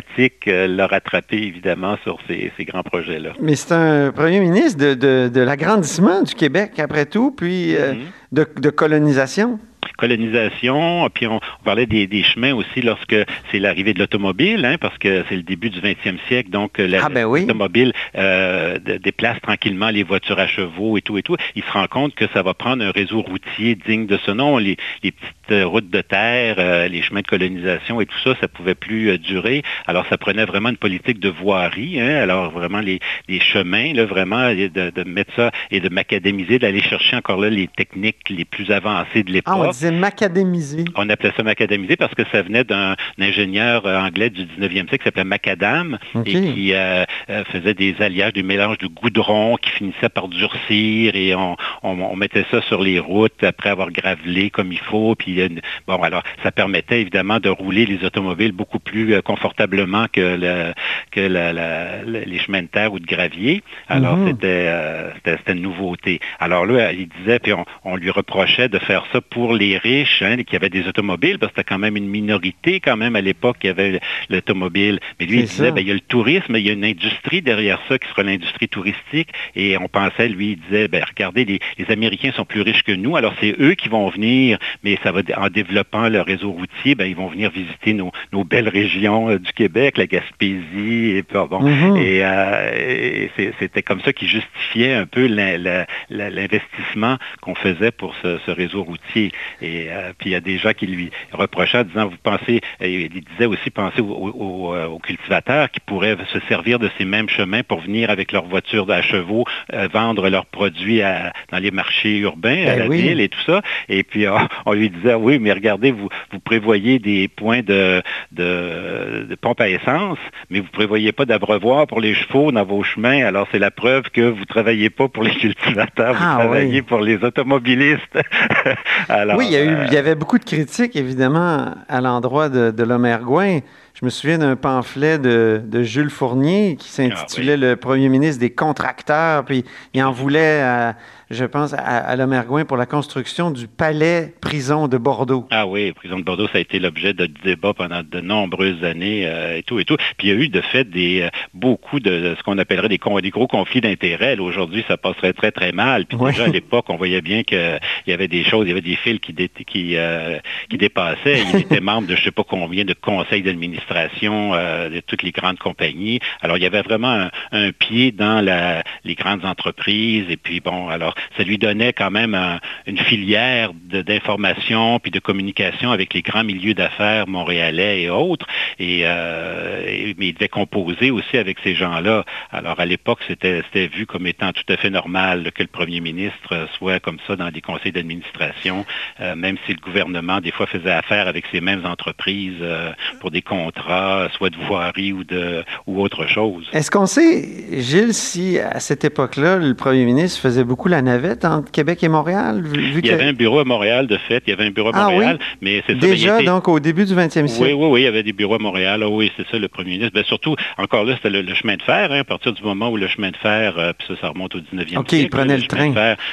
euh, l'a rattrapé, évidemment, sur ces, grands projets-là. Mais c'est un premier ministre de, l'agrandissement du Québec, après tout, puis euh, mm-hmm. de, colonisation colonisation, puis on, parlait des, chemins aussi lorsque c'est l'arrivée de l'automobile, hein, parce que c'est le début du 20e siècle, donc euh, ah, ben l'automobile euh, déplace tranquillement les voitures à chevaux et tout et tout. Il se rend compte que ça va prendre un réseau routier digne de ce nom. Les, petites euh, routes de terre, les chemins de colonisation et tout ça, ça pouvait plus durer. Alors ça prenait vraiment une politique de voirie. Hein. alors vraiment les, chemins, là, vraiment de, mettre ça et de macadamiser, d'aller chercher encore là les techniques les plus avancées de l'époque. Ah, macadamisé. On appelait ça macadamisé parce que ça venait d'un ingénieur euh, anglais du 19e siècle qui s'appelait Macadam et qui euh, euh, faisait des alliages, du mélange de goudron qui finissait par durcir et on, mettait ça sur les routes après avoir gravelé comme il faut. Puis bon, alors ça permettait évidemment de rouler les automobiles beaucoup plus confortablement que, le, que les chemins de terre ou de gravier. Alors mhm. c'était une nouveauté. Alors là, il disait, puis on lui reprochait de faire ça pour les riches hein, qui avaient des automobiles, parce que c'était quand même une minorité quand même à l'époque qui avait l'automobile. Mais lui, il disait, ben, il y a le tourisme, il y a une industrie derrière ça qui sera l'industrie touristique. Et on pensait, lui, il disait, ben, regardez, les, Américains sont plus riches que nous, alors c'est eux qui vont venir, mais ça va en développant le réseau routier, ben, ils vont venir visiter nos, belles régions euh, du Québec, la Gaspésie, et bon, mm-hmm. et, euh, c'était comme ça qu'il justifiait un peu l'investissement qu'on faisait pour ce, ce réseau routier. Et euh, puis il y a des gens qui lui reprochaient en disant, vous pensez, il disait aussi, pensez euh, aux, cultivateurs qui pourraient se servir de ces mêmes chemins pour venir avec leurs voitures à chevaux euh, vendre leurs produits dans les marchés urbains, à ben la ville et tout ça. Et puis on, lui disait, oui, mais regardez, vous, vous prévoyez des points de, de, pompe à essence, mais vous ne prévoyez pas d'abreuvoir pour les chevaux dans vos chemins. Alors c'est la preuve que vous ne travaillez pas pour les cultivateurs, vous ah travaillez pour les automobilistes. oui, il y, il y, avait beaucoup de critiques, évidemment, à l'endroit de, de Lomergouin. Je me souviens d'un pamphlet de, Jules Fournier qui s'intitulait ah, Le premier ministre des contracteurs, puis il en voulait à, je pense, à, à Lomergouin pour la construction du palais prison de Bordeaux. Ah oui, prison de Bordeaux, ça a été l'objet de débats pendant de nombreuses années euh, et tout et tout. Puis il y a eu de fait des euh, beaucoup de, ce qu'on appellerait des, des, gros conflits d'intérêts. Aujourd'hui, ça passerait très très mal. Puis déjà à l'époque, on voyait bien qu'il y avait des choses, il y avait des fils qui, qui, euh, qui dépassaient. Il était membre de je sais pas combien de conseils d'administration de toutes les grandes compagnies. Alors il y avait vraiment un, pied dans la, les grandes entreprises. Et puis bon, alors ça lui donnait quand même une filière d'information puis de communication avec les grands milieux d'affaires montréalais et autres. Et, euh, mais il devait composer aussi avec ces gens-là. Alors à l'époque, c'était vu comme étant tout à fait normal que le premier ministre soit comme ça dans des conseils d'administration, euh, même si le gouvernement des fois faisait affaire avec ces mêmes entreprises euh, pour des contrats, soit de voirie ou de ou autre chose. Est-ce qu'on sait, Gilles, si à cette époque-là, le premier ministre faisait beaucoup la navette entre Québec et Montréal? il y avait un bureau à Montréal, de fait. Il y avait un bureau à ah Montréal, mais c'est Déjà, donc, au début du 20e siècle? Oui, oui, oui, il y avait des bureaux à Montréal. Ah oui, c'est ça, le premier ministre. Ben, surtout, encore là, c'était le, chemin de fer. Hein, à partir du moment où le chemin de fer, euh, puis ça, ça remonte au 19e siècle. OK, il prenait le, train.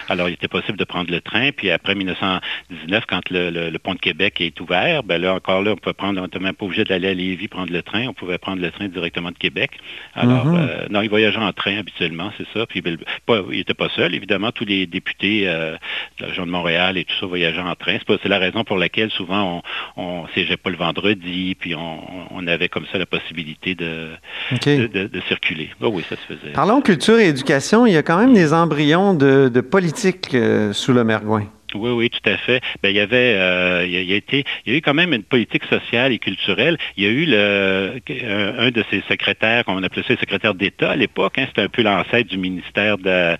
alors, il était possible de prendre le train. Puis après 1919, quand le, pont de Québec est ouvert, ben là, encore là, on pouvait prendre, on n'était même pas obligé d'aller à Lévis prendre le train. On pouvait prendre le train directement de Québec. Alors, mhm. euh, non, il voyageait en train habituellement, c'est ça. Puis, ben, il n'était pas seul, évidemment. Tous les députés euh, de la région de Montréal et tout ça voyageaient en train. C'est la raison pour laquelle souvent on, on siégeait pas le vendredi, puis on, avait comme ça la possibilité de, de, circuler. Oh oui, ça se faisait. Parlons culture et éducation. Il y a quand même des embryons de, politique euh, sous le Mergouin. Oui, oui, tout à fait. Ben, il y avait, euh, il, y a, été, il y a eu quand même une politique sociale et culturelle. Il y a eu le, un, de ses secrétaires, qu'on appelait ça le secrétaire d'État à l'époque. Hein, C'était un peu l'ancêtre du ministère de, euh,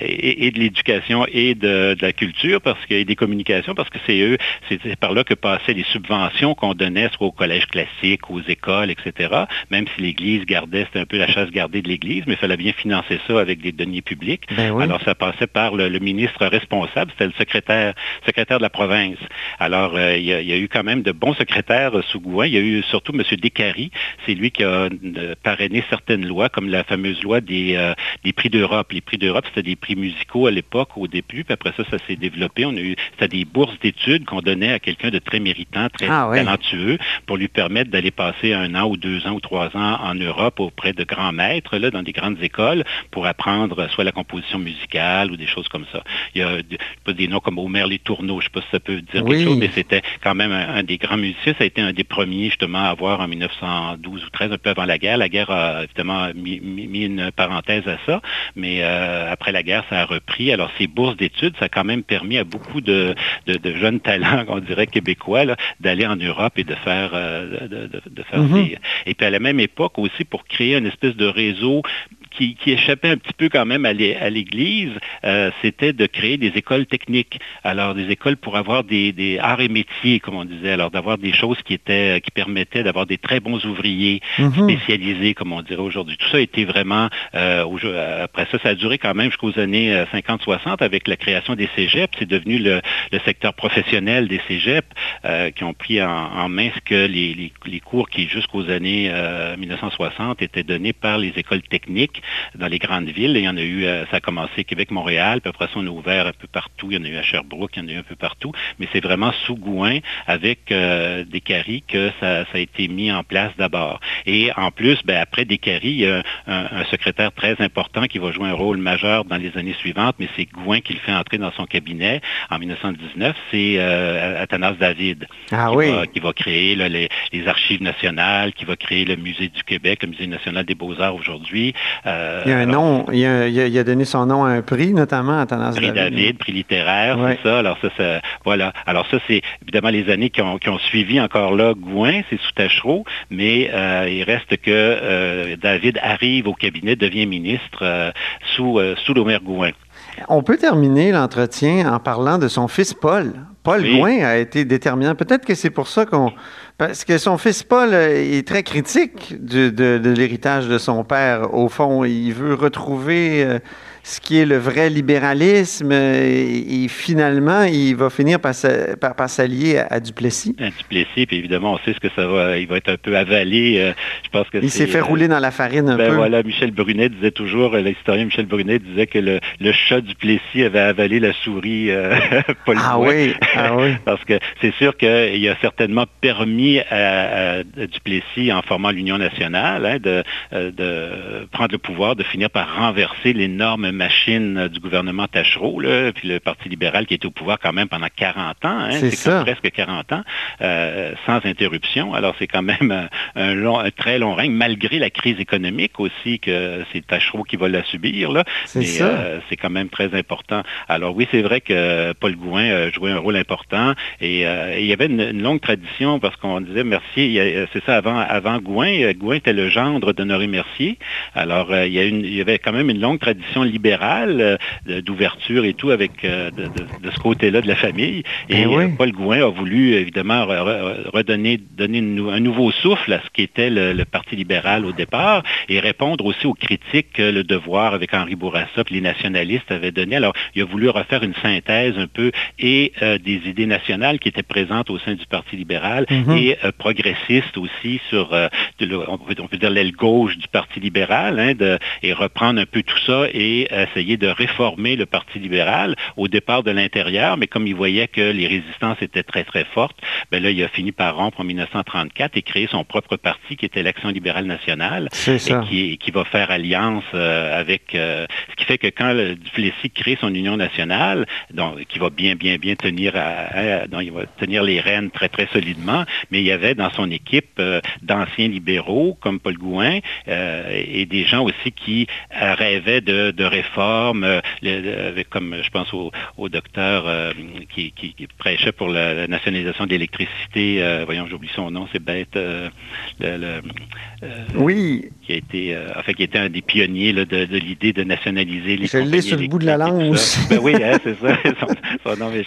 et, de l'Éducation et de, la Culture, parce y a des communications, parce que c'est eux, c'est par là que passaient les subventions qu'on donnait soit au collège classique, aux écoles, etc. Même si l'Église gardait, c'était un peu la chasse gardée de l'Église, mais il fallait bien financer ça avec des deniers publics. Ben Alors ça passait par le ministre responsable, c'était le secrétaire secrétaire, de la province. Alors, euh, il, y a, eu quand même de bons secrétaires euh, sous Gouin. Il y a eu surtout M. Descaries. C'est lui qui a euh, parrainé certaines lois, comme la fameuse loi des, prix d'Europe. Les prix d'Europe, c'était des prix musicaux à l'époque, au début, puis après ça, ça s'est développé. On a eu, c'était des bourses d'études qu'on donnait à quelqu'un de très méritant, très ah talentueux, pour lui permettre d'aller passer un an ou deux ans ou trois ans en Europe auprès de grands maîtres, là, dans des grandes écoles, pour apprendre soit la composition musicale ou des choses comme ça. Il y a des noms comme Omer Les Tourneaux, je ne sais pas si ça peut dire quelque chose, mais c'était quand même un, des grands musiciens. Ça a été un des premiers, justement, à avoir en 1912 ou 13, un peu avant la guerre. La guerre a évidemment mis, une parenthèse à ça, mais euh, après la guerre, ça a repris. Alors, ces bourses d'études, ça a quand même permis à beaucoup de, jeunes talents, on dirait québécois, d'aller en Europe et de faire, euh, de, faire mm-hmm. des... Et puis à la même époque aussi, pour créer une espèce de réseau qui, échappait un petit peu quand même à l'Église, euh, c'était de créer des écoles techniques. Alors, des écoles pour avoir des, arts et métiers, comme on disait. Alors, d'avoir des choses qui étaient, qui permettaient d'avoir des très bons ouvriers mhm. spécialisés, comme on dirait aujourd'hui. Tout ça a été vraiment, euh, après ça, ça a duré quand même jusqu'aux années 50-60 euh, avec la création des cégeps. C'est devenu le, secteur professionnel des cégeps qui ont pris en, main ce que les, les cours qui, jusqu'aux années 1960, étaient donnés par les écoles techniques dans les grandes villes. il y en a eu, euh, ça a commencé Québec-Montréal, puis après ça, on a ouvert un peu partout. Il y en a eu à Sherbrooke, il y en a eu un peu partout. Mais c'est vraiment sous Gouin, avec euh, des caries, que ça, a été mis en place d'abord. Et en plus, ben, après des caries, il y a un, secrétaire très important qui va jouer un rôle majeur dans les années suivantes, mais c'est Gouin qui le fait entrer dans son cabinet en 1919. C'est euh, Athanas David ah qui, oui. va, qui, va, créer les, archives nationales, qui va créer le Musée du Québec, le Musée national des beaux-arts aujourd'hui. Euh, il y a un nom, il a, donné son nom à un prix, notamment Tendance Prix David, prix littéraire, ça. Alors ça, voilà. Alors ça, c'est évidemment les années qui ont, suivi encore là Gouin, c'est sous Tachereau, mais euh, il reste que euh, David arrive au cabinet, devient ministre sous, sous l'Omer Gouin. On peut terminer l'entretien en parlant de son fils Paul. Paul Gouin a été déterminant. Peut-être que c'est pour ça qu'on parce que son fils Paul euh, est très critique de, l'héritage de son père. Au fond, il veut retrouver euh, ce qui est le vrai libéralisme et, finalement, il va finir par, s'allier à, Duplessis. À Duplessis, puis évidemment, on sait ce que ça va, il va être un peu avalé. Euh, je pense que il s'est fait rouler dans la farine un ben peu. Voilà, Michel Brunet disait toujours, l'historien Michel Brunet disait que le, le chat Duplessis avait avalé la souris Paul Ah oui, Ah oui. Parce que c'est sûr qu'il a certainement permis à, Duplessis, en formant l'Union nationale, hein, de, de, prendre le pouvoir, de finir par renverser l'énorme machine du gouvernement Tachereau, là, puis le Parti libéral qui était au pouvoir quand même pendant 40 ans. Hein, c'est presque 40 ans, euh, sans interruption. Alors c'est quand même un, long, un très long règne, malgré la crise économique aussi, que c'est Tachereau qui va la subir. Là. Mais euh, c'est quand même très important. Alors oui, c'est vrai que Paul Gouin a joué un rôle important et, euh, il y avait une, longue tradition parce qu'on disait Mercier, c'est ça, avant, avant Gouin, Gouin était le gendre d'Honoré Mercier. Alors il, y a une, il y avait quand même une longue tradition libérale d'ouverture et tout avec de, de, ce côté-là de la famille. Et ben Paul Gouin a voulu évidemment redonner donner un nouveau souffle à ce qu'était le, le, Parti libéral au départ et répondre aussi aux critiques que le devoir avec Henri Bourassa, les nationalistes avaient donné. Alors, il a voulu refaire une synthèse un peu et euh, des idées nationales qui étaient présentes au sein du Parti libéral mhm. et euh, progressistes aussi sur, euh, on, peut, dire, l'aile gauche du Parti libéral, hein, de, et reprendre un peu tout ça et essayer de réformer le Parti libéral au départ de l'intérieur, mais comme il voyait que les résistances étaient très, très fortes, ben là, il a fini par rompre en 1934 et créer son propre parti qui était l'Action libérale nationale et qui, va faire alliance avec ce qui fait que quand le Duplessis crée son union nationale, donc, qui va bien, bien, bien tenir, à, il va tenir les rênes très, très solidement, mais il y avait dans son équipe euh, d'anciens libéraux comme Paul Gouin euh, et des gens aussi qui euh, rêvaient de, réformes, comme je pense au, docteur qui, prêchait pour la, nationalisation de l'électricité, voyons, j'oublie son nom, c'est bête, le, oui. qui a été, enfin, qui était un des pionniers de, l'idée de nationaliser les Je l'ai sur le bout de la langue. Ben oui, hein, c'est ça.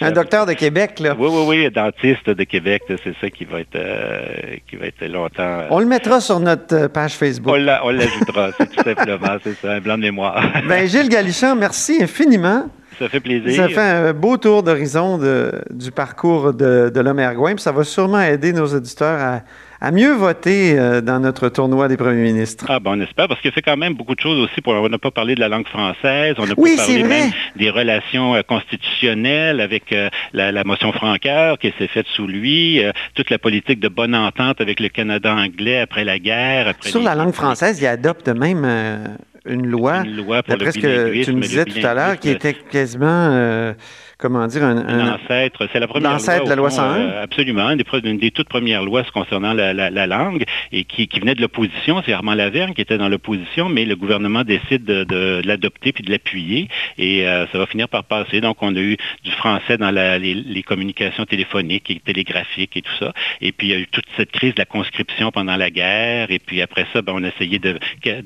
un docteur de Québec, là. Oui, oui, oui, dentiste de Québec, c'est ça qui va être euh, qui va être longtemps. Euh, on le mettra sur notre euh, page Facebook. On l'ajoutera, c'est tout simplement, c'est ça, un blanc de mémoire. ben, Gilles Galichan, merci infiniment. Ça fait plaisir. Ça fait un beau tour d'horizon du parcours de, de l'homme Ergoin, puis ça va sûrement aider nos auditeurs à à mieux voter euh, dans notre tournoi des premiers ministres. Ah ben on espère, parce qu'il fait quand même beaucoup de choses aussi. Pour, on n'a pas parlé de la langue française, on n'a pas parlé même des relations euh, constitutionnelles avec euh, la, motion Franqueur qui s'est faite sous lui, toute la politique de bonne entente avec le Canada anglais après la guerre. Après Sur la langue française, il adopte même une loi, une loi pour d'après ce que tu me disais tout à l'heure, qui était quasiment comment dire, un, ancêtre. C'est la première loi, de la loi 101. Euh, absolument, une des, toutes premières lois concernant la, langue et qui, venait de l'opposition. C'est Armand Laverne qui était dans l'opposition, mais le gouvernement décide de, l'adopter puis de l'appuyer et euh, ça va finir par passer. Donc, on a eu du français dans les, communications téléphoniques et télégraphiques et tout ça. Et puis, il y a eu toute cette crise de la conscription pendant la guerre. Et puis, après ça, ben, on a essayé de, de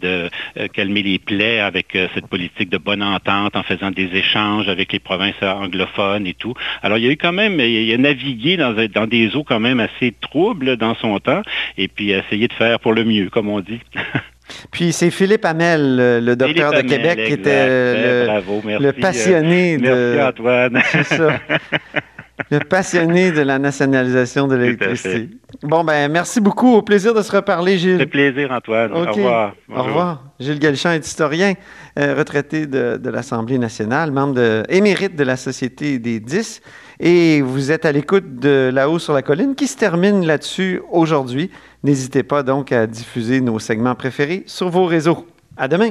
euh, calmer les plaies avec cette politique de bonne entente en faisant des échanges avec les provinces anglophones et tout. Alors, il y a eu quand même, il a navigué dans, dans des eaux quand même assez troubles dans son temps, et puis essayé de faire pour le mieux, comme on dit. Puis c'est Philippe Hamel, le, docteur de Québec, qui était le, le passionné de. Merci Antoine. C'est ça. le passionné de la nationalisation de l'électricité. Bon, ben merci beaucoup. Au plaisir de se reparler, Gilles. C'est plaisir, Antoine. Au revoir. Au revoir. Gilles Galichan est historien, euh, retraité de, l'Assemblée nationale, membre de, émérite de la Société des 10. Et vous êtes à l'écoute de là-haut sur la colline qui se termine là-dessus aujourd'hui. N'hésitez pas donc à diffuser nos segments préférés sur vos réseaux. À demain.